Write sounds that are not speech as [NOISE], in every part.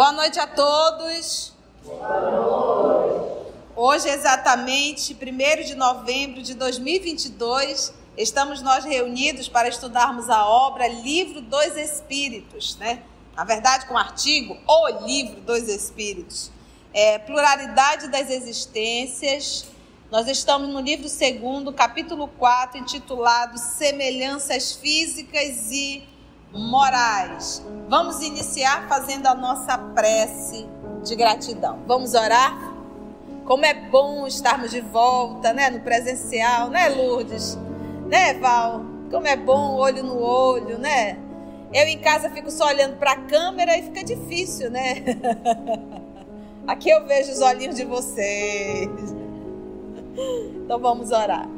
Boa noite a todos. Boa noite. Hoje, exatamente 1 de novembro de 2022, estamos nós reunidos para estudarmos a obra Livro dos Espíritos, né? Na verdade, com o artigo O Livro dos Espíritos. É, pluralidade das existências. Nós estamos no livro segundo, capítulo 4, intitulado Semelhanças Físicas e morais. Vamos iniciar fazendo a nossa prece de gratidão. Vamos orar? Como é bom estarmos de volta, né, no presencial, né, Lourdes? Né, Val? Como é bom olho no olho, né? Eu em casa fico só olhando para a câmera e fica difícil, né? [LAUGHS] Aqui eu vejo os olhinhos de vocês. Então vamos orar.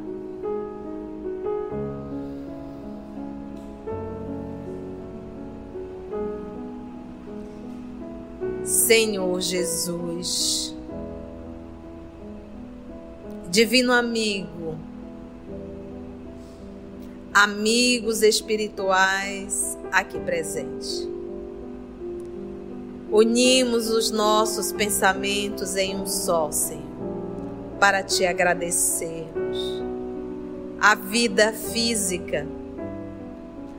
Senhor Jesus, Divino amigo, amigos espirituais aqui presentes. Unimos os nossos pensamentos em um só, Senhor, para te agradecermos. A vida física,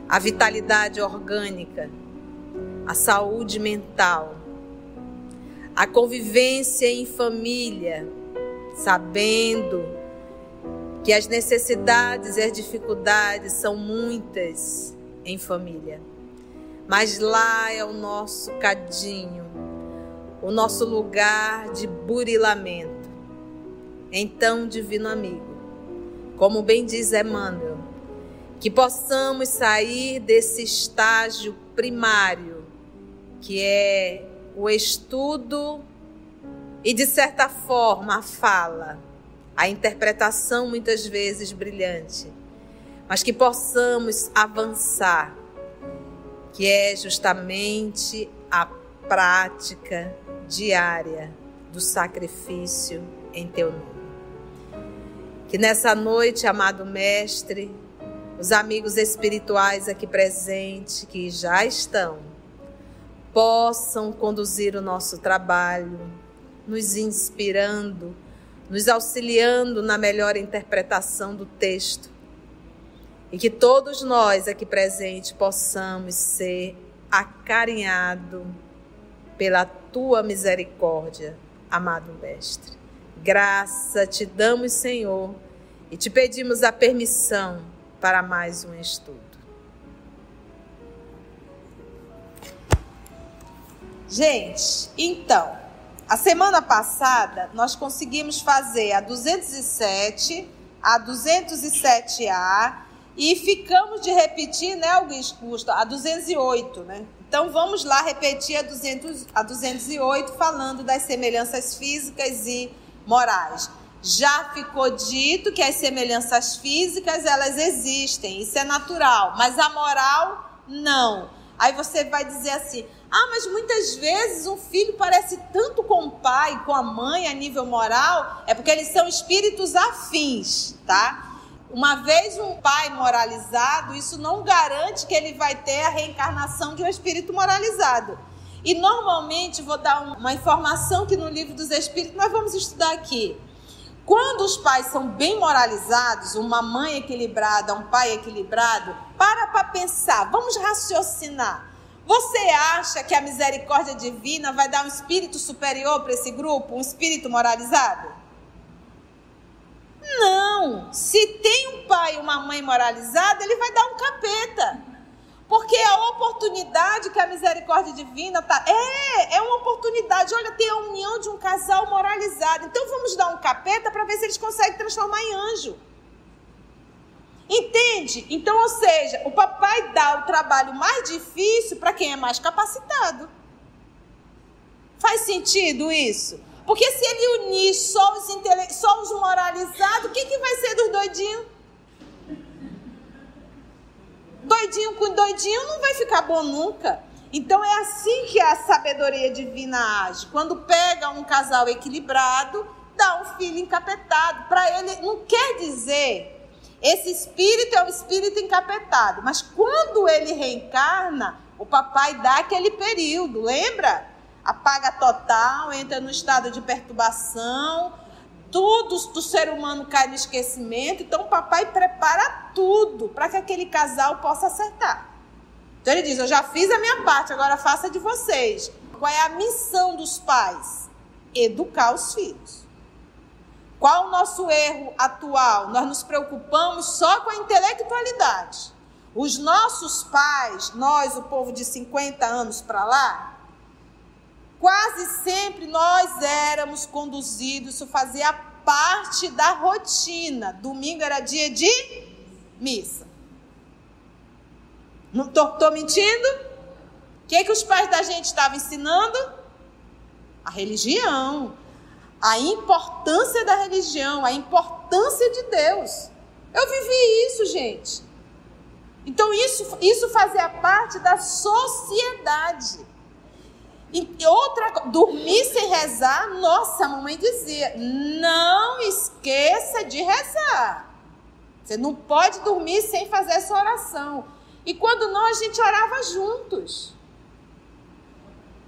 a vitalidade orgânica, a saúde mental, a convivência em família, sabendo que as necessidades e as dificuldades são muitas em família. Mas lá é o nosso cadinho, o nosso lugar de burilamento. Então, divino amigo, como bem diz Emmanuel, que possamos sair desse estágio primário, que é o estudo e, de certa forma, a fala, a interpretação muitas vezes brilhante, mas que possamos avançar, que é justamente a prática diária do sacrifício em teu nome. Que nessa noite, amado Mestre, os amigos espirituais aqui presentes que já estão, possam conduzir o nosso trabalho, nos inspirando, nos auxiliando na melhor interpretação do texto. E que todos nós aqui presentes possamos ser acarinhados pela tua misericórdia, amado Mestre. Graça te damos, Senhor, e te pedimos a permissão para mais um estudo. Gente, então, a semana passada nós conseguimos fazer a 207, a 207A e ficamos de repetir, né, Augusto, a 208, né? Então vamos lá repetir a, 200, a 208 falando das semelhanças físicas e morais. Já ficou dito que as semelhanças físicas elas existem, isso é natural, mas a moral não. Aí você vai dizer assim: ah, mas muitas vezes um filho parece tanto com o pai, com a mãe a nível moral, é porque eles são espíritos afins, tá? Uma vez um pai moralizado, isso não garante que ele vai ter a reencarnação de um espírito moralizado. E normalmente, vou dar uma informação que no livro dos Espíritos nós vamos estudar aqui. Quando os pais são bem moralizados, uma mãe equilibrada, um pai equilibrado, para para pensar, vamos raciocinar. Você acha que a misericórdia divina vai dar um espírito superior para esse grupo, um espírito moralizado? Não. Se tem um pai e uma mãe moralizada, ele vai dar um capeta. Porque a oportunidade que a misericórdia divina tá é, é uma oportunidade. Olha, tem a união de um casal moralizado. Então vamos dar um capeta para ver se eles conseguem transformar em anjo. Entende? Então, ou seja, o papai dá o trabalho mais difícil para quem é mais capacitado. Faz sentido isso? Porque se ele unir só os, intele... só os moralizados, o que, que vai ser dos doidinhos? Doidinho com doidinho não vai ficar bom nunca. Então é assim que a sabedoria divina age. Quando pega um casal equilibrado, dá um filho encapetado. Para ele, não quer dizer esse espírito é o espírito encapetado, mas quando ele reencarna, o papai dá aquele período, lembra? apaga total, entra no estado de perturbação, tudo do ser humano cai no esquecimento. Então o papai prepara tudo para que aquele casal possa acertar. Então ele diz: Eu já fiz a minha parte, agora faça de vocês. Qual é a missão dos pais? Educar os filhos. Qual o nosso erro atual? Nós nos preocupamos só com a intelectualidade. Os nossos pais, nós, o povo de 50 anos para lá, quase sempre nós éramos conduzidos, isso fazia parte da rotina. Domingo era dia de missa. Não estou mentindo? O que, que os pais da gente estavam ensinando? A religião a importância da religião, a importância de Deus. Eu vivi isso, gente. Então isso, isso fazia parte da sociedade. E outra, dormir sem rezar, nossa, a mamãe dizia: não esqueça de rezar. Você não pode dormir sem fazer essa oração. E quando não, a gente orava juntos.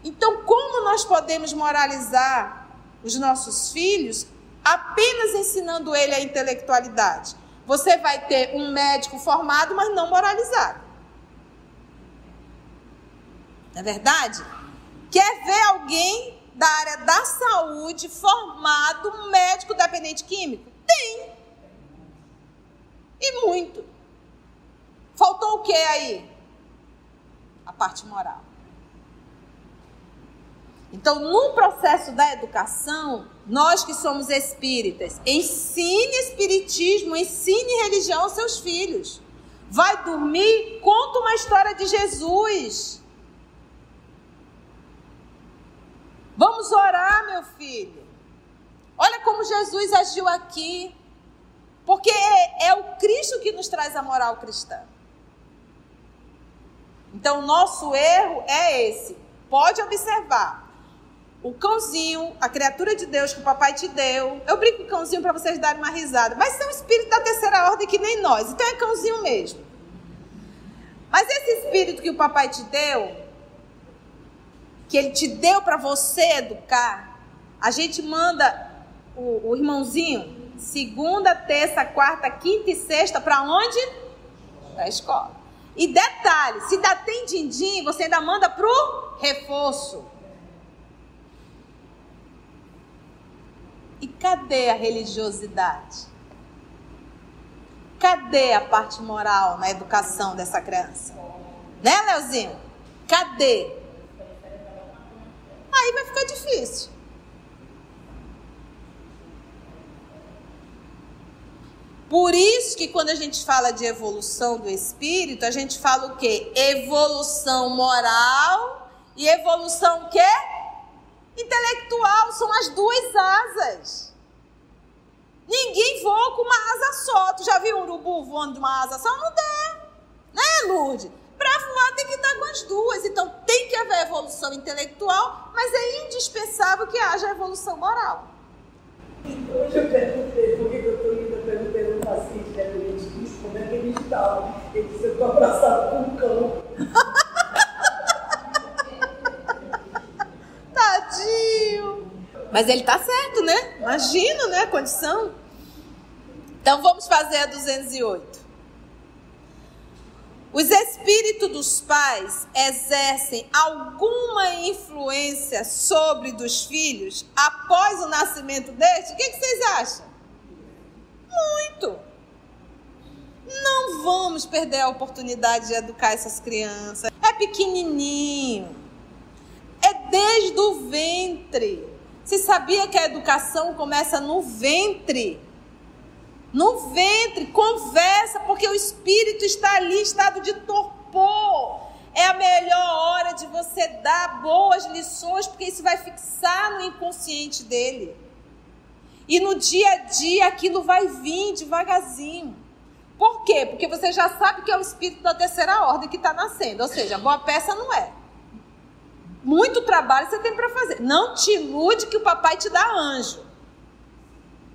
Então, como nós podemos moralizar os nossos filhos apenas ensinando ele a intelectualidade. Você vai ter um médico formado, mas não moralizado. Não é verdade? Quer ver alguém da área da saúde formado, médico dependente químico? Tem. E muito. Faltou o que aí? A parte moral. Então, no processo da educação, nós que somos espíritas, ensine espiritismo, ensine religião aos seus filhos. Vai dormir, conta uma história de Jesus. Vamos orar, meu filho. Olha como Jesus agiu aqui. Porque é, é o Cristo que nos traz a moral cristã. Então, nosso erro é esse. Pode observar o cãozinho, a criatura de Deus que o papai te deu. Eu brinco com cãozinho para vocês darem uma risada, mas são espíritos da terceira ordem que nem nós, então é cãozinho mesmo. Mas esse espírito que o papai te deu, que ele te deu para você educar, a gente manda o, o irmãozinho segunda, terça, quarta, quinta e sexta para onde? Para a escola. E detalhe, se dá tem din-din, você ainda manda pro reforço. E cadê a religiosidade? Cadê a parte moral na educação dessa criança? Né, Leozinho? Cadê? Aí vai ficar difícil. Por isso que quando a gente fala de evolução do espírito, a gente fala o quê? Evolução moral e evolução quê? Intelectual são as duas asas. Ninguém voa com uma asa só. Tu já viu um urubu voando de uma asa só? Não dá. Né, Lourdes? Para voar tem que estar com as duas. Então tem que haver evolução intelectual, mas é indispensável que haja evolução moral. Hoje eu perguntei, por que eu estou indo, eu perguntei no paciente, né, ele disse como é que ele estava. Ele disse, eu estou abraçado com um cão. Mas ele tá certo, né? Imagina, né? A condição. Então vamos fazer a 208. Os espíritos dos pais exercem alguma influência sobre dos filhos após o nascimento deste? O que, que vocês acham? Muito. Não vamos perder a oportunidade de educar essas crianças. É pequenininho. É desde o ventre. Você sabia que a educação começa no ventre? No ventre, conversa, porque o espírito está ali, estado de torpor. É a melhor hora de você dar boas lições, porque isso vai fixar no inconsciente dele. E no dia a dia aquilo vai vir devagarzinho. Por quê? Porque você já sabe que é o espírito da terceira ordem que está nascendo. Ou seja, boa peça não é. Muito trabalho você tem para fazer. Não te ilude que o papai te dá anjo.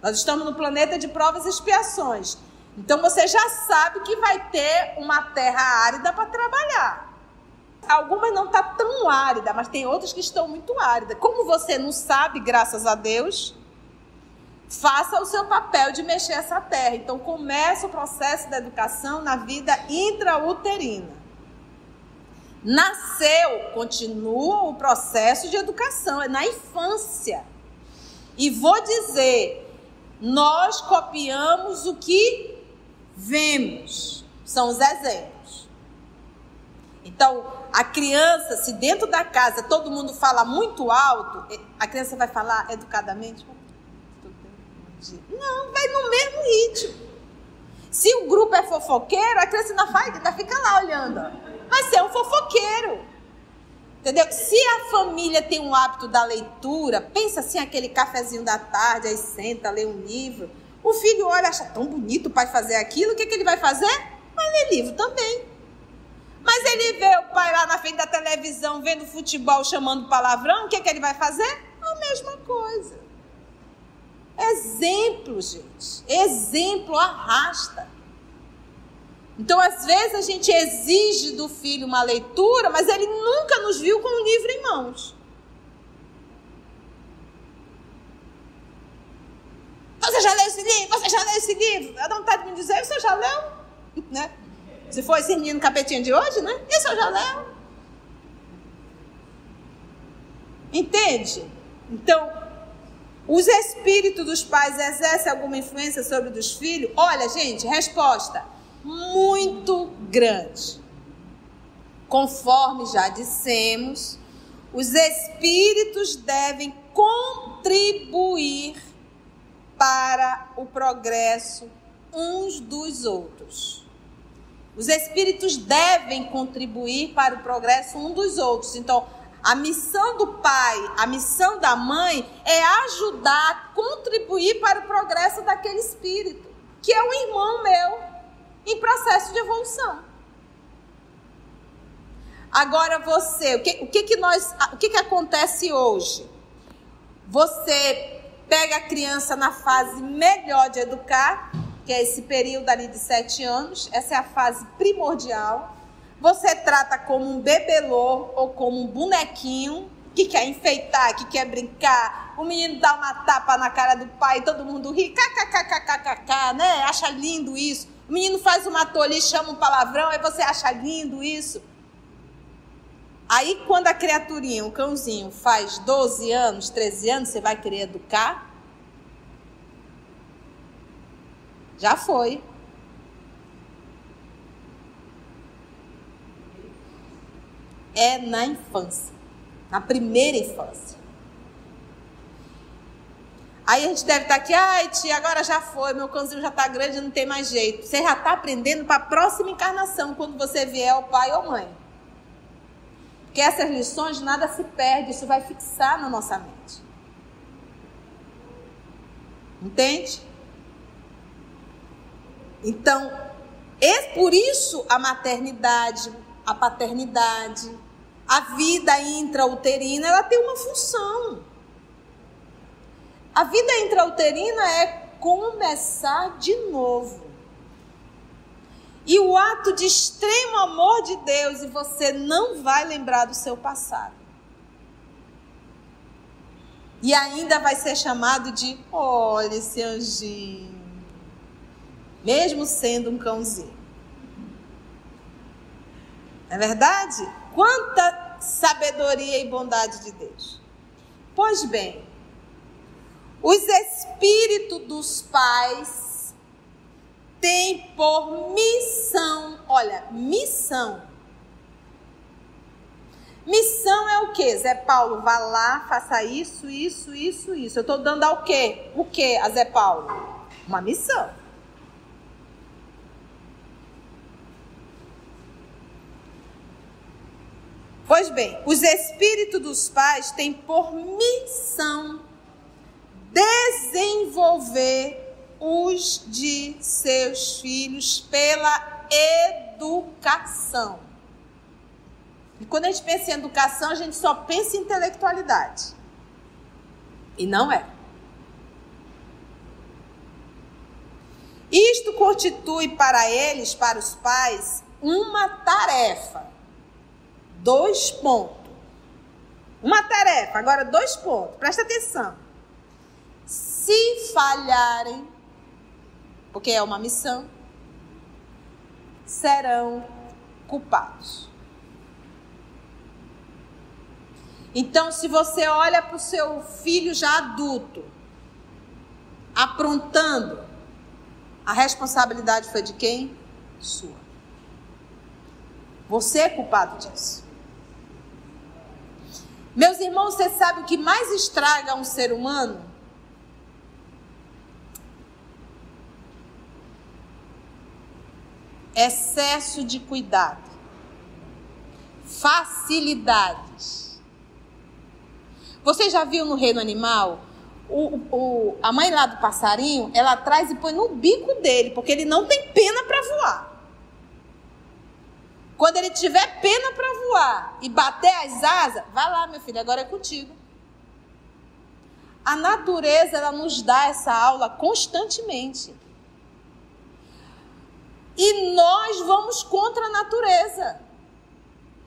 Nós estamos no planeta de provas e expiações. Então você já sabe que vai ter uma terra árida para trabalhar. Algumas não tá tão árida, mas tem outras que estão muito áridas. Como você não sabe, graças a Deus, faça o seu papel de mexer essa terra. Então começa o processo da educação na vida intrauterina. Nasceu, continua o processo de educação, é na infância. E vou dizer, nós copiamos o que vemos, são os exemplos. Então, a criança, se dentro da casa todo mundo fala muito alto, a criança vai falar educadamente? Não, vai no mesmo ritmo. Se o grupo é fofoqueiro, a criança ainda, faz, ainda fica lá olhando. Vai ser um fofoqueiro. Entendeu? Se a família tem um hábito da leitura, pensa assim, aquele cafezinho da tarde, aí senta, lê um livro. O filho olha, acha tão bonito o pai fazer aquilo, o que, que ele vai fazer? Vai ler livro também. Mas ele vê o pai lá na frente da televisão, vendo futebol, chamando palavrão, o que, que ele vai fazer? A mesma coisa. Exemplo, gente. Exemplo arrasta. Então, às vezes, a gente exige do filho uma leitura, mas ele nunca nos viu com o livro em mãos. Você já leu esse livro? Você já leu esse livro? Dá vontade de me dizer, você já leu? Né? Se for esse menino capetinho de hoje, né? Isso eu já leu. Entende? Então, os espíritos dos pais exercem alguma influência sobre os dos filhos? Olha, gente, resposta muito grande. Conforme já dissemos, os espíritos devem contribuir para o progresso uns dos outros. Os espíritos devem contribuir para o progresso um dos outros. Então, a missão do pai, a missão da mãe é ajudar, contribuir para o progresso daquele espírito, que é um irmão meu, em processo de evolução. Agora você, o que, o que, que nós, o que, que acontece hoje? Você pega a criança na fase melhor de educar, que é esse período ali de sete anos, essa é a fase primordial. Você trata como um bebelô ou como um bonequinho que quer enfeitar, que quer brincar. O menino dá uma tapa na cara do pai, todo mundo ri, kkkkkkk, né? Acha lindo isso. O menino faz uma tolice, chama um palavrão, aí você acha lindo isso. Aí quando a criaturinha, o cãozinho, faz 12 anos, 13 anos, você vai querer educar? Já foi. É na infância, na primeira infância. Aí a gente deve estar aqui, ai tia, agora já foi, meu cãozinho já está grande, não tem mais jeito. Você já está aprendendo para a próxima encarnação, quando você vier o pai ou mãe. Porque essas lições nada se perde, isso vai fixar na nossa mente. Entende? Então, é por isso a maternidade, a paternidade, a vida intrauterina, ela tem uma função. A vida intrauterina é começar de novo. E o ato de extremo amor de Deus, e você não vai lembrar do seu passado. E ainda vai ser chamado de: olha esse anjinho. Mesmo sendo um cãozinho. Não é verdade? Quanta sabedoria e bondade de Deus. Pois bem, os espíritos dos pais têm por missão, olha, missão. Missão é o quê? Zé Paulo, vá lá, faça isso, isso, isso, isso. Eu estou dando ao quê? O quê a Zé Paulo? Uma missão. Pois bem, os espíritos dos pais têm por missão desenvolver os de seus filhos pela educação. E quando a gente pensa em educação, a gente só pensa em intelectualidade. E não é. Isto constitui para eles, para os pais, uma tarefa Dois pontos. Uma tarefa, agora dois pontos. Presta atenção. Se falharem, porque é uma missão, serão culpados. Então, se você olha para o seu filho já adulto, aprontando, a responsabilidade foi de quem? Sua. Você é culpado disso. Meus irmãos, você sabe o que mais estraga um ser humano? Excesso de cuidado, facilidades. Você já viu no reino animal? O, o, a mãe lá do passarinho, ela traz e põe no bico dele, porque ele não tem pena para voar. Quando ele tiver pena para voar e bater as asas, vai lá, meu filho, agora é contigo. A natureza ela nos dá essa aula constantemente. E nós vamos contra a natureza.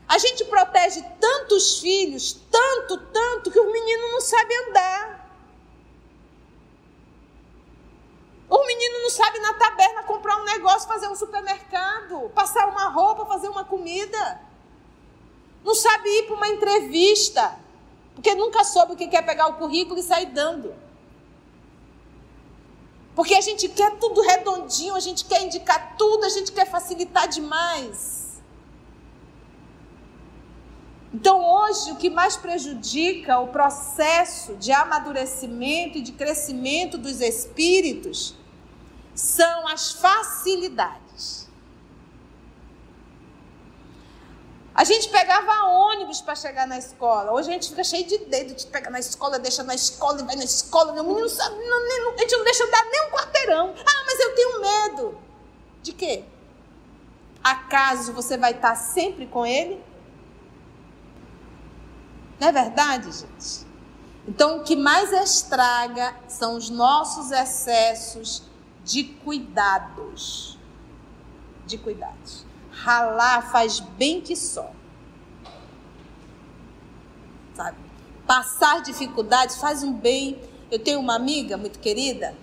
A gente protege tantos filhos, tanto, tanto, que o menino não sabe andar. O menino não sabe na taberna comprar um negócio, fazer um supermercado, passar uma roupa, fazer uma comida. Não sabe ir para uma entrevista, porque nunca soube o que quer pegar o currículo e sair dando. Porque a gente quer tudo redondinho, a gente quer indicar tudo, a gente quer facilitar demais. Então, hoje, o que mais prejudica o processo de amadurecimento e de crescimento dos espíritos são as facilidades. A gente pegava ônibus para chegar na escola. Hoje a gente fica cheio de dedo de pegar na escola, deixa na escola e vai na escola. Meu menino sabe, não, nem, a gente não deixa dar nem um quarteirão. Ah, mas eu tenho medo. De quê? Acaso você vai estar sempre com ele? Não é verdade, gente? Então, o que mais estraga são os nossos excessos de cuidados. De cuidados. Ralar faz bem que só. Sabe? Passar dificuldades faz um bem. Eu tenho uma amiga muito querida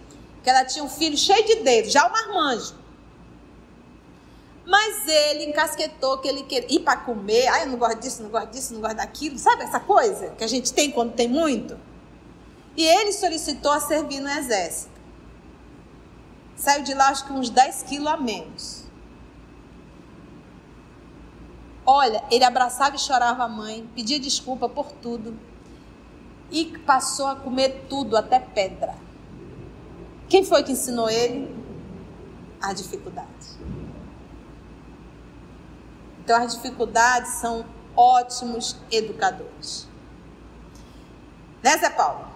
que ela tinha um filho cheio de dedos, já um marmanjo. Mas ele encasquetou que ele queria ir para comer. Ai, eu não gosto disso, não gosto disso, não gosto daquilo. Sabe essa coisa que a gente tem quando tem muito? E ele solicitou a servir no exército. Saiu de lá, acho que uns 10 quilos a menos. Olha, ele abraçava e chorava a mãe, pedia desculpa por tudo. E passou a comer tudo, até pedra. Quem foi que ensinou ele? A dificuldade. Então, as dificuldades são ótimos educadores. Né, Zé Paulo?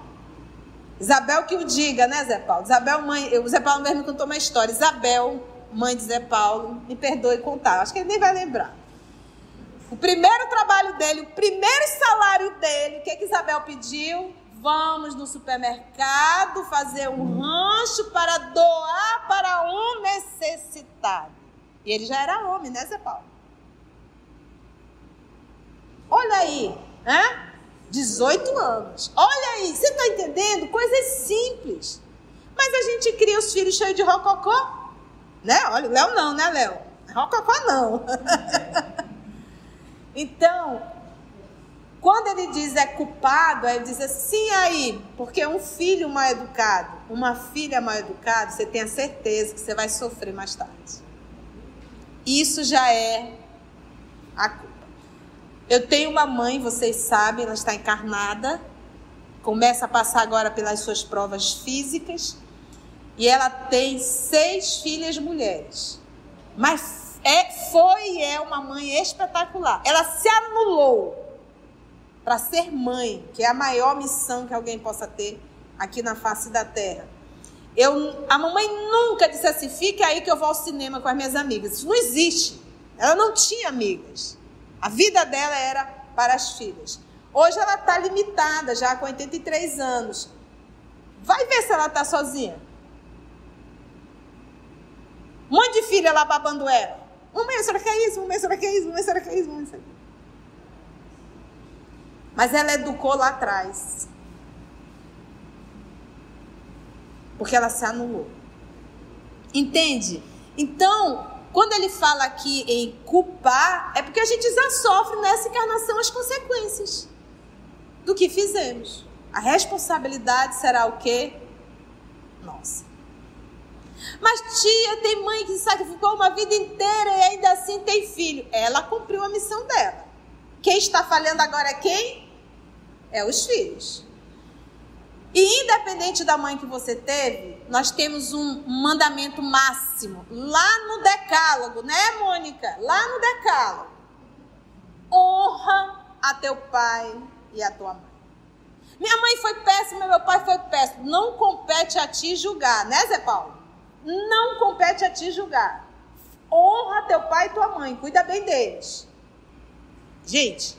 Isabel que o diga, né, Zé Paulo? Isabel, mãe. O Zé Paulo mesmo contou uma história. Isabel, mãe de Zé Paulo, me perdoe contar. Acho que ele nem vai lembrar. O primeiro trabalho dele, o primeiro salário dele, o que, que Isabel pediu? Vamos no supermercado fazer um rancho para doar para um necessitado. E ele já era homem, né, Zé Paulo? Olha aí, né? 18 anos. Olha aí, você está entendendo? Coisas simples. Mas a gente cria os filhos cheios de rococó. Né? Olha, Léo não, né, Léo? Rococó não. [LAUGHS] então, quando ele diz é culpado, aí ele diz assim, aí, porque um filho mal educado, uma filha mal educada, você tem a certeza que você vai sofrer mais tarde. Isso já é a culpa. Eu tenho uma mãe, vocês sabem, ela está encarnada, começa a passar agora pelas suas provas físicas, e ela tem seis filhas mulheres. Mas é, foi e é uma mãe espetacular. Ela se anulou para ser mãe, que é a maior missão que alguém possa ter aqui na face da terra. Eu, a mamãe nunca disse assim: fique aí que eu vou ao cinema com as minhas amigas. Isso não existe. Ela não tinha amigas. A vida dela era para as filhas. Hoje ela está limitada, já com 83 anos. Vai ver se ela está sozinha. Monte de filha lá babando ela. Mamãe, a senhora quer isso? Mamãe, a senhora quer isso? Mamãe, a senhora quer isso? Mamãe, a senhora quer isso? Mas ela educou lá atrás. Porque ela se anulou. Entende? Então, quando ele fala aqui em culpar, é porque a gente já sofre nessa encarnação as consequências do que fizemos. A responsabilidade será o quê? Nossa. Mas tia, tem mãe que sacrificou uma vida inteira e ainda assim tem filho. Ela cumpriu a missão dela. Quem está falhando agora é quem? É os filhos. E independente da mãe que você teve, nós temos um mandamento máximo lá no decálogo, né, Mônica? Lá no decálogo. Honra a teu pai e a tua mãe. Minha mãe foi péssima, meu pai foi péssimo. Não compete a ti julgar, né, Zé Paulo? Não compete a ti julgar. Honra teu pai e tua mãe, cuida bem deles. Gente,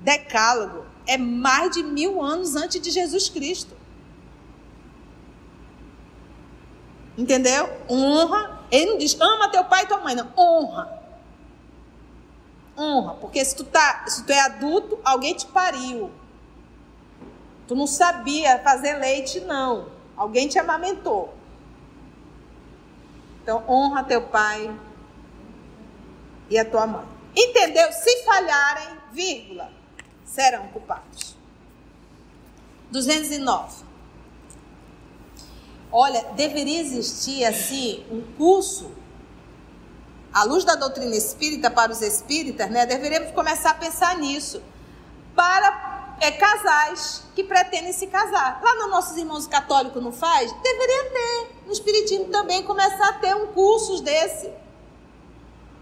decálogo é mais de mil anos antes de Jesus Cristo. Entendeu? Honra. Ele não diz ama teu pai e tua mãe, não. Honra. Honra. Porque se tu, tá, se tu é adulto, alguém te pariu. Tu não sabia fazer leite, não. Alguém te amamentou. Então, honra teu pai e a tua mãe. Entendeu? Se falharem, vírgula, serão culpados. 209. Olha, deveria existir assim um curso à luz da doutrina espírita para os espíritas, né? Deveríamos começar a pensar nisso para é, casais que pretendem se casar. Lá nos nossos irmãos católicos não faz? Deveria ter. No espiritismo também começar a ter um curso desse.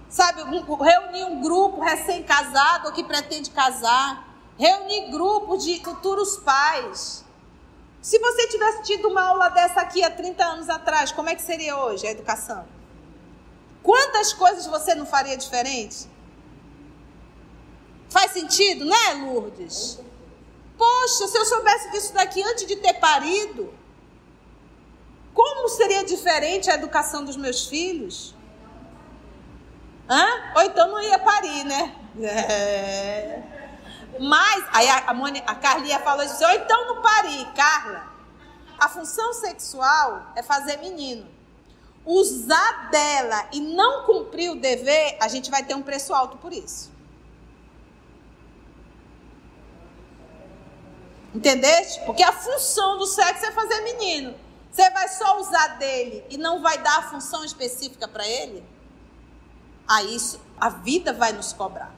Sabe, um, reunir um grupo recém-casado ou que pretende casar, reunir grupos de futuros pais se você tivesse tido uma aula dessa aqui há 30 anos atrás, como é que seria hoje a educação? Quantas coisas você não faria diferente? Faz sentido, né, Lourdes? Poxa, se eu soubesse disso daqui antes de ter parido, como seria diferente a educação dos meus filhos? Hã? Ou então não ia parir, né? É. Mas, aí a, a, Mônica, a Carlinha falou assim, ou então não pare, Carla. A função sexual é fazer menino. Usar dela e não cumprir o dever, a gente vai ter um preço alto por isso. Entendeste? Porque a função do sexo é fazer menino. Você vai só usar dele e não vai dar a função específica para ele? A isso, a vida vai nos cobrar.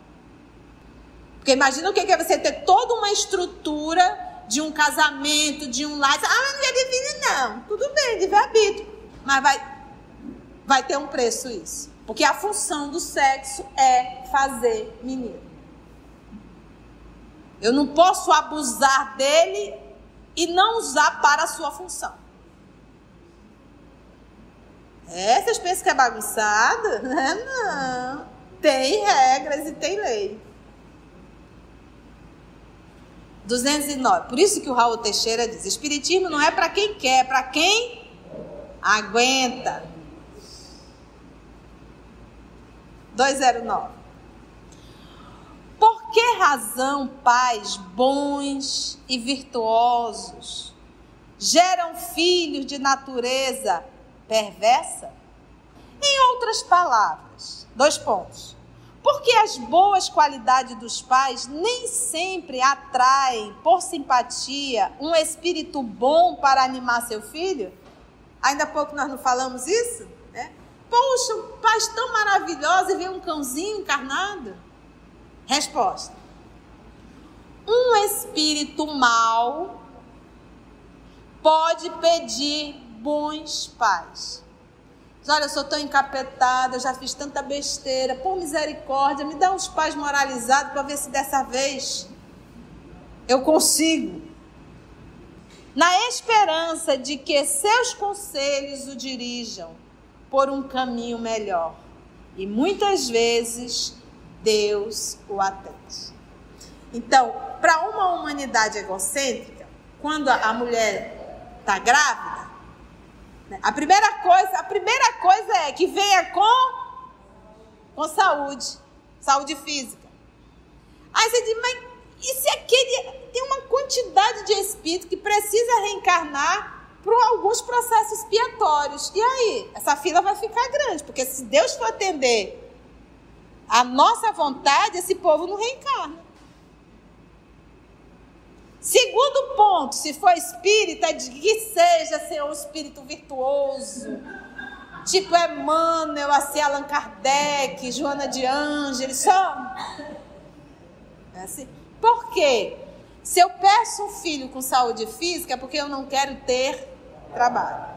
Porque imagina o que é você ter toda uma estrutura de um casamento, de um lar. Ah, não é divino, não. Tudo bem, livre-arbítrio. Mas vai, vai ter um preço isso. Porque a função do sexo é fazer menino. Eu não posso abusar dele e não usar para a sua função. É, vocês pensam que é bagunçado? [LAUGHS] Não. Tem regras e tem lei. 209. Por isso que o Raul Teixeira diz: Espiritismo não é para quem quer, é para quem aguenta. 209. Que razão pais bons e virtuosos geram filhos de natureza perversa? Em outras palavras, dois pontos. Porque as boas qualidades dos pais nem sempre atraem, por simpatia, um espírito bom para animar seu filho? Ainda há pouco nós não falamos isso? Né? Poxa, pais tão maravilhosos e vê um cãozinho encarnado? Resposta: Um espírito mau pode pedir bons pais. Olha, eu sou tão encapetada, eu já fiz tanta besteira. Por misericórdia, me dá uns pais moralizados para ver se dessa vez eu consigo. Na esperança de que seus conselhos o dirijam por um caminho melhor. E muitas vezes Deus o atende. Então, para uma humanidade egocêntrica, quando a mulher está grávida, a primeira coisa, a primeira coisa é que venha com com saúde, saúde física. Aí você diz, mas E se aquele. Tem uma quantidade de espírito que precisa reencarnar por alguns processos expiatórios. E aí? Essa fila vai ficar grande, porque se Deus for atender a nossa vontade, esse povo não reencarna. Segundo ponto, se for espírita, de que seja ser um espírito virtuoso, tipo Emmanuel, assim, Allan Kardec, Joana de Ângeles, só. É assim. Por quê? Se eu peço um filho com saúde física, é porque eu não quero ter trabalho.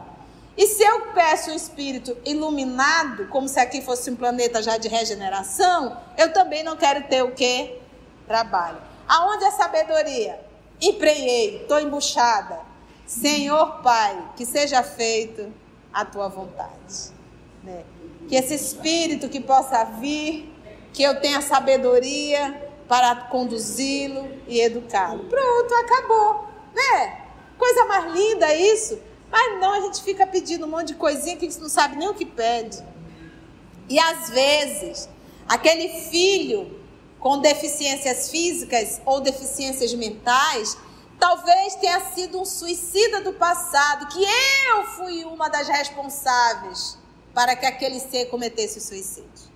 E se eu peço um espírito iluminado, como se aqui fosse um planeta já de regeneração, eu também não quero ter o quê? Trabalho. Aonde é sabedoria? Empreiei, estou embuchada. Senhor Pai, que seja feito a tua vontade. Né? Que esse espírito que possa vir, que eu tenha sabedoria para conduzi-lo e educá-lo. Pronto, acabou. Né? Coisa mais linda isso. Mas não, a gente fica pedindo um monte de coisinha que a gente não sabe nem o que pede. E às vezes, aquele filho com deficiências físicas ou deficiências mentais, talvez tenha sido um suicida do passado, que eu fui uma das responsáveis para que aquele ser cometesse o suicídio.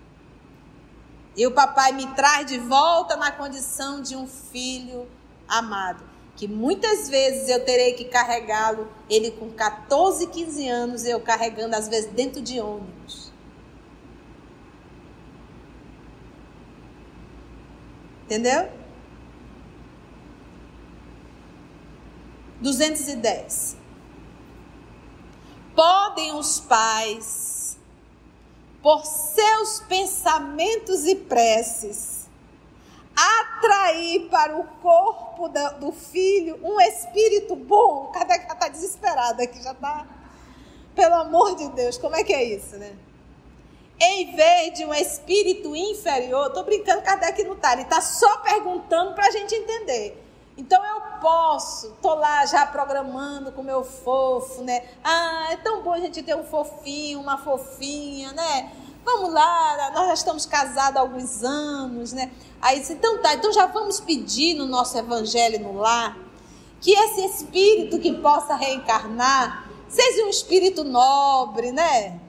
E o papai me traz de volta na condição de um filho amado, que muitas vezes eu terei que carregá-lo, ele com 14, 15 anos, eu carregando às vezes dentro de ônibus. Entendeu? 210. Podem os pais, por seus pensamentos e preces, atrair para o corpo do filho um espírito bom. Cadê que está desesperada aqui? Já está. Pelo amor de Deus, como é que é isso, né? em vez de um espírito inferior, estou brincando, Kardec não está, ele está só perguntando para a gente entender. Então eu posso, estou lá já programando com meu fofo, né? Ah, é tão bom a gente ter um fofinho, uma fofinha, né? Vamos lá, nós já estamos casados há alguns anos, né? Aí disse, então tá, então já vamos pedir no nosso evangelho no lar que esse espírito que possa reencarnar seja um espírito nobre, né?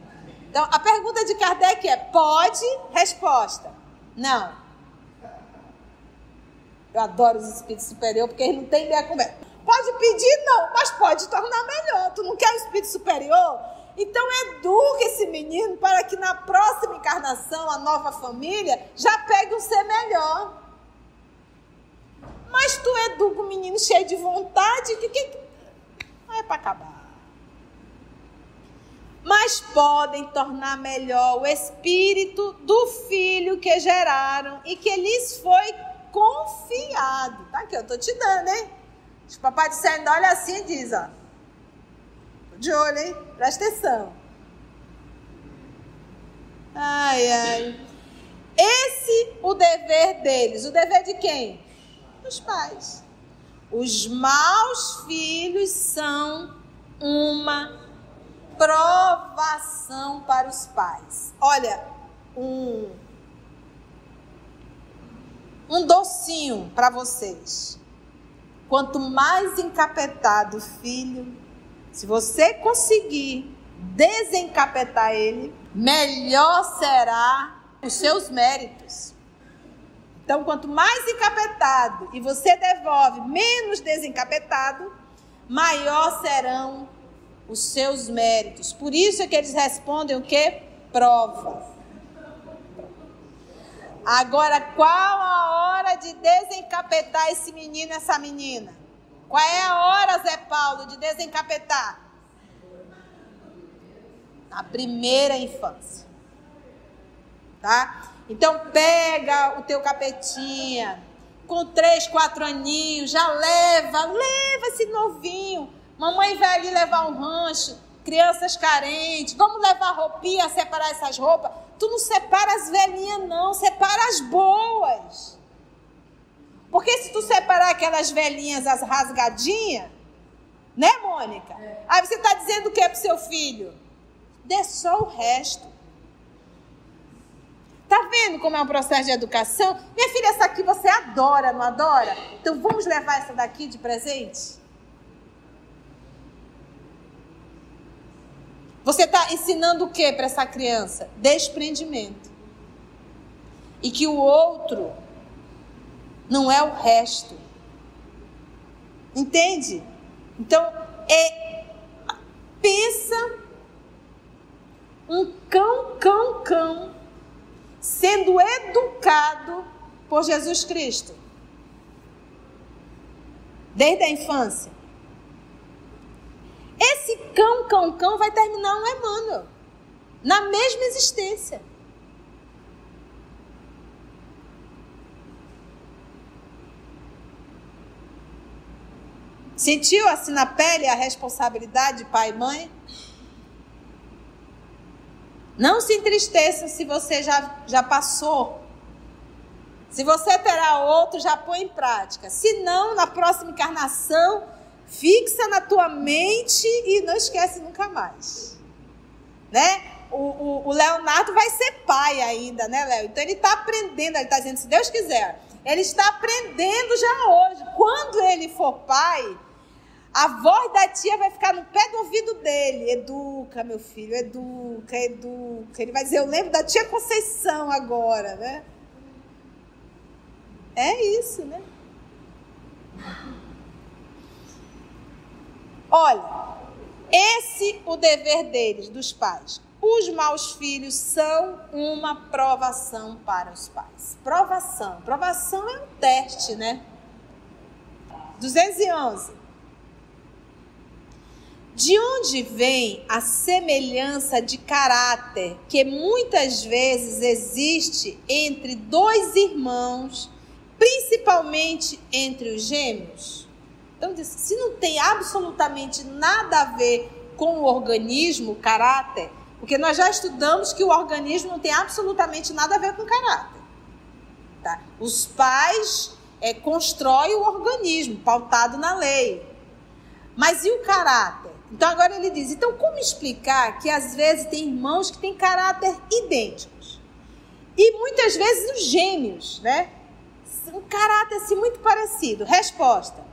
Então, a pergunta de Kardec é: pode? Resposta: não. Eu adoro os espíritos superiores porque eles não têm meia conversa. Pode pedir? Não, mas pode tornar melhor. Tu não quer o espírito superior? Então eduque esse menino para que na próxima encarnação, a nova família, já pegue um ser melhor. Mas tu educa o menino cheio de vontade, que, que... é para acabar mas podem tornar melhor o espírito do filho que geraram e que lhes foi confiado. Tá aqui, eu tô te dando, hein? O papai do céu olha assim diz, ó. De olho, hein? Presta atenção. Ai, ai. Esse o dever deles. O dever de quem? Dos pais. Os maus filhos são uma provação para os pais. Olha, um um docinho para vocês. Quanto mais encapetado o filho, se você conseguir desencapetar ele, melhor será os seus méritos. Então, quanto mais encapetado e você devolve menos desencapetado, maior serão os seus méritos. Por isso é que eles respondem o que? Prova. Agora, qual a hora de desencapetar esse menino, essa menina? Qual é a hora, Zé Paulo, de desencapetar? Na primeira infância. Tá? Então, pega o teu capetinha, com três, quatro aninhos, já leva, leva esse novinho Mamãe vai ali levar um rancho, crianças carentes, vamos levar roupinha, separar essas roupas. Tu não separa as velhinhas, não, separa as boas. Porque se tu separar aquelas velhinhas, as rasgadinhas, né, Mônica? É. Aí você está dizendo o que é pro seu filho? Dê só o resto. Tá vendo como é um processo de educação? Minha filha, essa aqui você adora, não adora? Então vamos levar essa daqui de presente? Você está ensinando o que para essa criança? Desprendimento. E que o outro não é o resto. Entende? Então, é pensa um cão, cão, cão sendo educado por Jesus Cristo. Desde a infância. Esse cão, cão, cão vai terminar um Emmanuel. Na mesma existência. Sentiu assim na pele a responsabilidade de pai e mãe? Não se entristeça se você já, já passou. Se você terá outro, já põe em prática. Se não, na próxima encarnação, fixa na tua mente e não esquece nunca mais. Né? O, o, o Leonardo vai ser pai ainda, né, Léo? Então ele está aprendendo, ele está dizendo, se Deus quiser, ele está aprendendo já hoje. Quando ele for pai, a voz da tia vai ficar no pé do ouvido dele. Educa, meu filho, educa, educa. Ele vai dizer, eu lembro da tia Conceição agora, né? É isso, né? Olha, esse o dever deles, dos pais. Os maus filhos são uma provação para os pais. Provação. Provação é um teste, né? 211. De onde vem a semelhança de caráter que muitas vezes existe entre dois irmãos, principalmente entre os gêmeos? Então, se não tem absolutamente nada a ver com o organismo, o caráter, porque nós já estudamos que o organismo não tem absolutamente nada a ver com o caráter. Tá? Os pais é, constroem o organismo, pautado na lei. Mas e o caráter? Então agora ele diz: então como explicar que às vezes tem irmãos que têm caráter idênticos? E muitas vezes os gêmeos, né? Um caráter assim muito parecido. Resposta: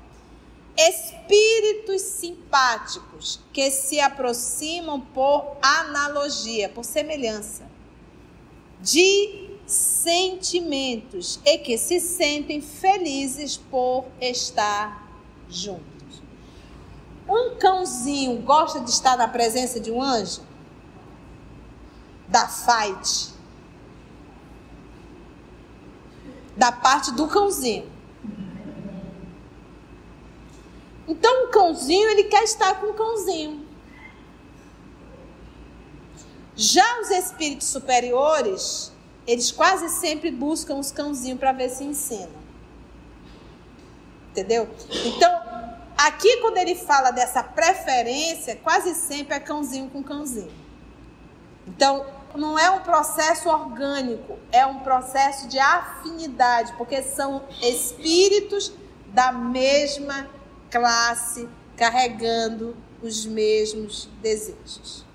espíritos simpáticos que se aproximam por analogia, por semelhança, de sentimentos e que se sentem felizes por estar juntos. Um cãozinho gosta de estar na presença de um anjo? Da fight. Da parte do cãozinho. Então, o cãozinho, ele quer estar com o cãozinho. Já os espíritos superiores, eles quase sempre buscam os cãozinhos para ver se ensinam. Entendeu? Então, Aqui, quando ele fala dessa preferência, quase sempre é cãozinho com cãozinho. Então, não é um processo orgânico, é um processo de afinidade, porque são espíritos da mesma classe carregando os mesmos desejos.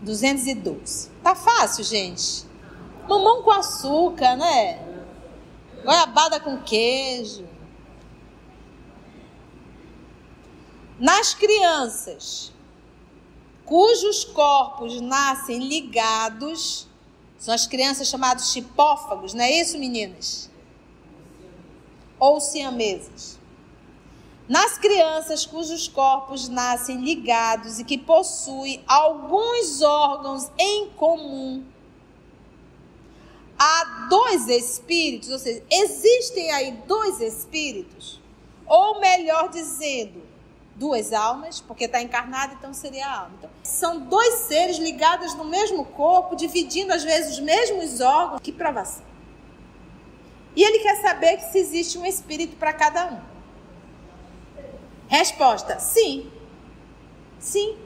212. Tá fácil, gente. Mamão com açúcar, né? Goiabada com queijo. Nas crianças cujos corpos nascem ligados, são as crianças chamadas chipófagos, não é isso, meninas? Ou siameses. Nas crianças cujos corpos nascem ligados e que possuem alguns órgãos em comum, há dois espíritos, ou seja, existem aí dois espíritos, ou melhor dizendo, duas almas, porque está encarnado, então seria a alma. Então, são dois seres ligados no mesmo corpo, dividindo às vezes os mesmos órgãos. Que provação. E ele quer saber se existe um espírito para cada um. Resposta: sim. Sim.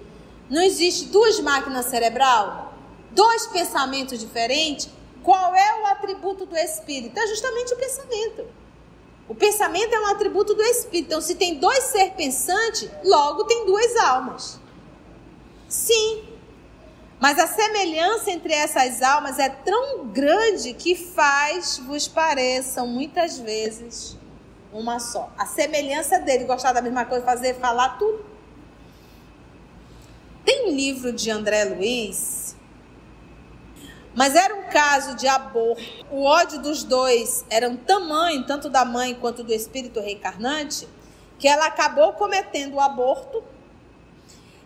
Não existe duas máquinas cerebral, dois pensamentos diferentes. Qual é o atributo do espírito? É justamente o pensamento. O pensamento é um atributo do espírito. Então, se tem dois seres pensantes, logo tem duas almas. Sim. Mas a semelhança entre essas almas é tão grande que faz vos pareçam muitas vezes uma só. A semelhança dele, gostar da mesma coisa, fazer, falar tudo. Tem um livro de André Luiz, mas era um caso de aborto. O ódio dos dois era um tamanho, tanto da mãe quanto do espírito reencarnante, que ela acabou cometendo o aborto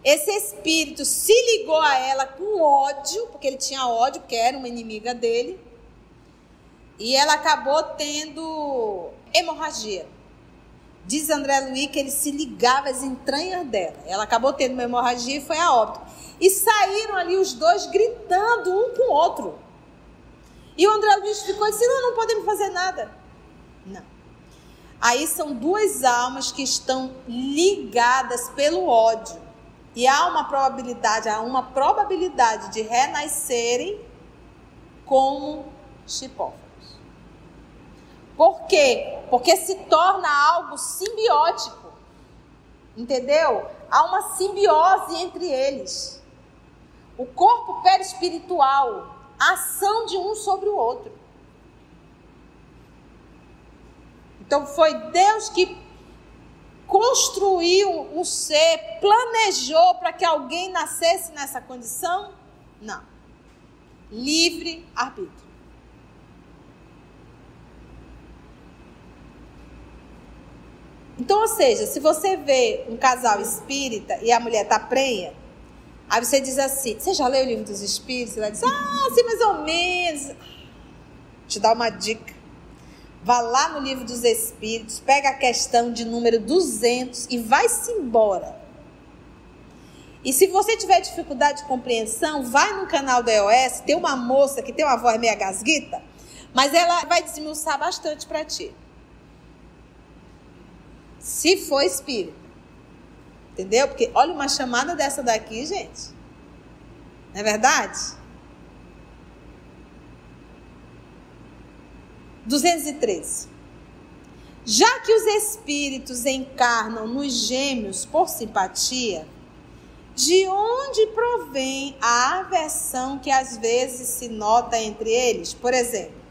esse espírito se ligou a ela com ódio, porque ele tinha ódio, porque era uma inimiga dele. E ela acabou tendo hemorragia. Diz André Luiz que ele se ligava às entranhas dela. Ela acabou tendo uma hemorragia e foi a óbito. E saíram ali os dois gritando um com o outro. E o André Luiz ficou disse: Não, não podemos fazer nada. Não. Aí são duas almas que estão ligadas pelo ódio. E há uma probabilidade, há uma probabilidade de renascerem como chipófaros. Por quê? Porque se torna algo simbiótico. Entendeu? Há uma simbiose entre eles. O corpo perispiritual, a ação de um sobre o outro. Então foi Deus que construiu um ser, planejou para que alguém nascesse nessa condição? Não. Livre arbítrio. Então, ou seja, se você vê um casal espírita e a mulher está prenha, aí você diz assim: Você já leu o livro dos espíritos? Ela diz: Ah, sim, mais ou menos. Te dá uma dica. Vá lá no livro dos Espíritos, pega a questão de número 200 e vai-se embora. E se você tiver dificuldade de compreensão, vai no canal da EOS, tem uma moça que tem uma voz meio gasguita, mas ela vai desmiuçar bastante para ti. Se for espírito. Entendeu? Porque olha uma chamada dessa daqui, gente. Não é verdade? 213. Já que os espíritos encarnam nos gêmeos por simpatia, de onde provém a aversão que às vezes se nota entre eles? Por exemplo,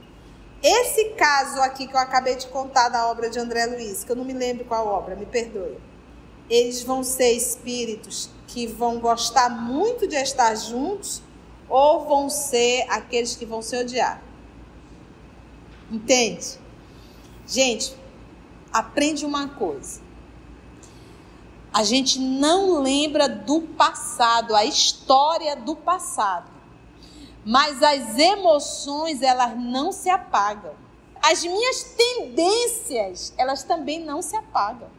esse caso aqui que eu acabei de contar da obra de André Luiz, que eu não me lembro qual obra, me perdoe. Eles vão ser espíritos que vão gostar muito de estar juntos ou vão ser aqueles que vão se odiar? Entende? Gente, aprende uma coisa. A gente não lembra do passado, a história do passado. Mas as emoções, elas não se apagam. As minhas tendências, elas também não se apagam.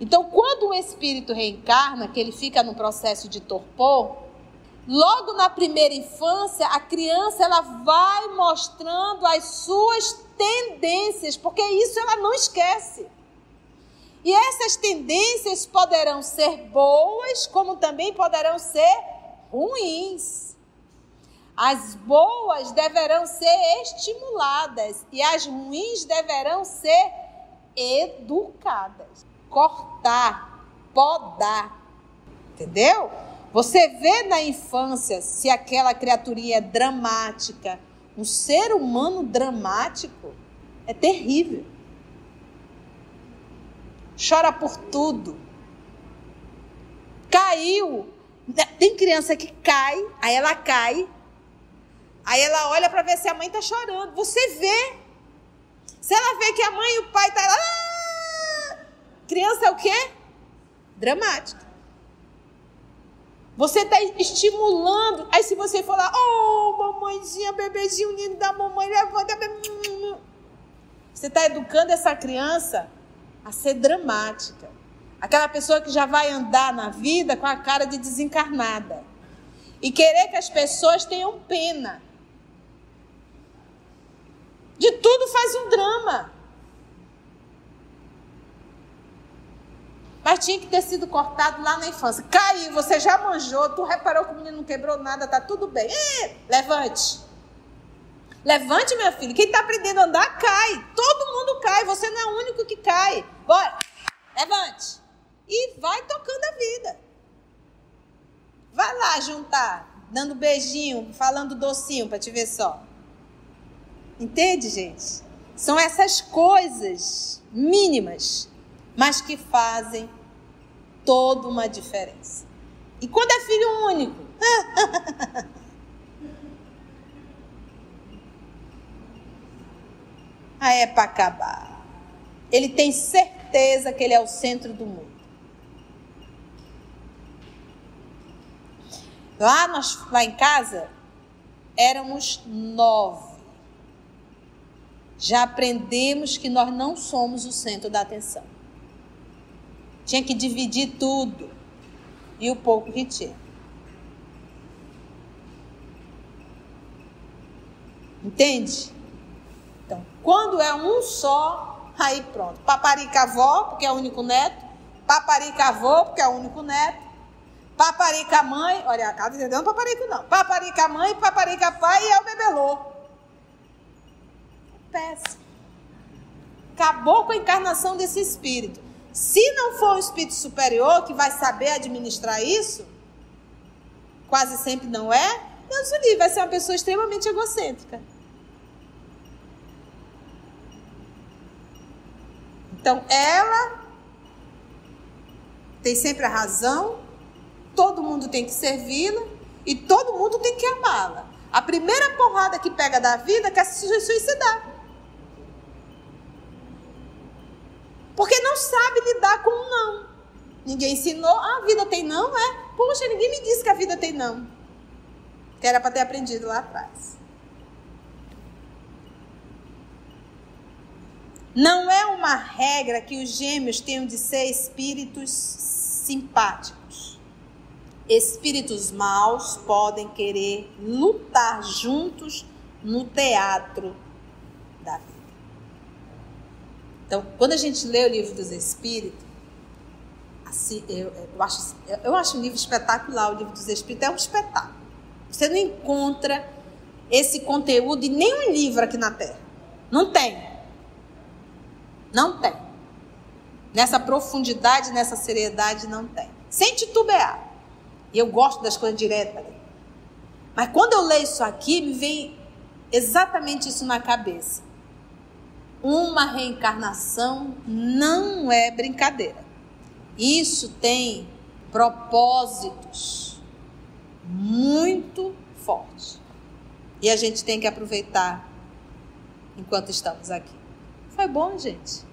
Então, quando o espírito reencarna, que ele fica no processo de torpor, Logo na primeira infância, a criança ela vai mostrando as suas tendências, porque isso ela não esquece. E essas tendências poderão ser boas, como também poderão ser ruins. As boas deverão ser estimuladas e as ruins deverão ser educadas. Cortar, podar. Entendeu? Você vê na infância se aquela criaturinha é dramática. Um ser humano dramático é terrível. Chora por tudo. Caiu. Tem criança que cai, aí ela cai. Aí ela olha para ver se a mãe está chorando. Você vê. Se ela vê que a mãe e o pai estão tá lá. Ah! Criança é o quê? Dramática. Você está estimulando. Aí se você falar, oh, mamãezinha, bebezinho lindo da mamãe, levanta. Você está educando essa criança a ser dramática. Aquela pessoa que já vai andar na vida com a cara de desencarnada. E querer que as pessoas tenham pena. De tudo faz um drama. Mas tinha que ter sido cortado lá na infância. Caiu, você já manjou, tu reparou que o menino não quebrou nada, tá tudo bem. É, levante. Levante, minha filha. Quem está aprendendo a andar, cai. Todo mundo cai, você não é o único que cai. Bora, levante. E vai tocando a vida. Vai lá juntar dando beijinho, falando docinho para te ver só. Entende, gente? São essas coisas mínimas, mas que fazem toda uma diferença. E quando é filho único? [LAUGHS] ah, é para acabar. Ele tem certeza que ele é o centro do mundo. Lá, nós, lá em casa, éramos nove. Já aprendemos que nós não somos o centro da atenção. Tinha que dividir tudo e o pouco que tinha. Entende? Então, quando é um só, aí pronto. Paparica avó, porque é o único neto. Paparica avô, porque é o único neto. Paparica mãe, olha, a casa entendeu? Paparica não. Paparica mãe, paparica pai e é o bebelô. Péssimo. Acabou com a encarnação desse espírito. Se não for o espírito superior que vai saber administrar isso, quase sempre não é, Deus livre, vai ser uma pessoa extremamente egocêntrica. Então, ela tem sempre a razão, todo mundo tem que servi-la e todo mundo tem que amá-la. A primeira porrada que pega da vida é quer se suicidar. Porque não sabe lidar com um não. Ninguém ensinou, ah, a vida tem não, é? Poxa, ninguém me disse que a vida tem não. Que era para ter aprendido lá atrás. Não é uma regra que os gêmeos tenham de ser espíritos simpáticos. Espíritos maus podem querer lutar juntos no teatro da vida. Então, quando a gente lê o livro dos Espíritos, assim, eu, eu, acho, eu acho um livro espetacular. O livro dos Espíritos é um espetáculo. Você não encontra esse conteúdo em nenhum livro aqui na Terra. Não tem. Não tem. Nessa profundidade, nessa seriedade, não tem. Sem titubear. E eu gosto das coisas diretas. Mas quando eu leio isso aqui, me vem exatamente isso na cabeça. Uma reencarnação não é brincadeira. Isso tem propósitos muito fortes. E a gente tem que aproveitar enquanto estamos aqui. Foi bom, gente?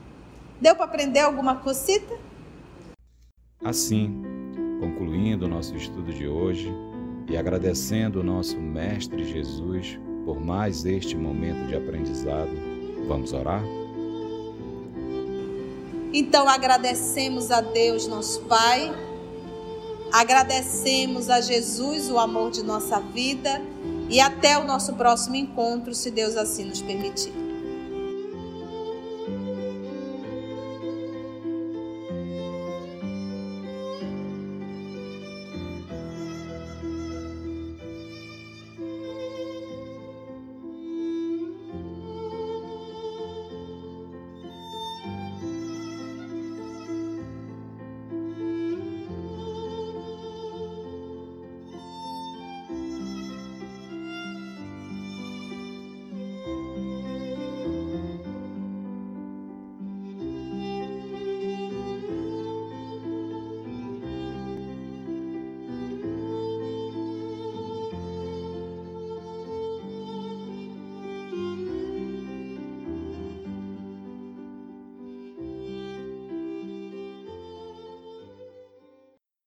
Deu para aprender alguma cosita? Assim, concluindo o nosso estudo de hoje e agradecendo o nosso Mestre Jesus por mais este momento de aprendizado, vamos orar? Então agradecemos a Deus, nosso Pai, agradecemos a Jesus o amor de nossa vida e até o nosso próximo encontro, se Deus assim nos permitir.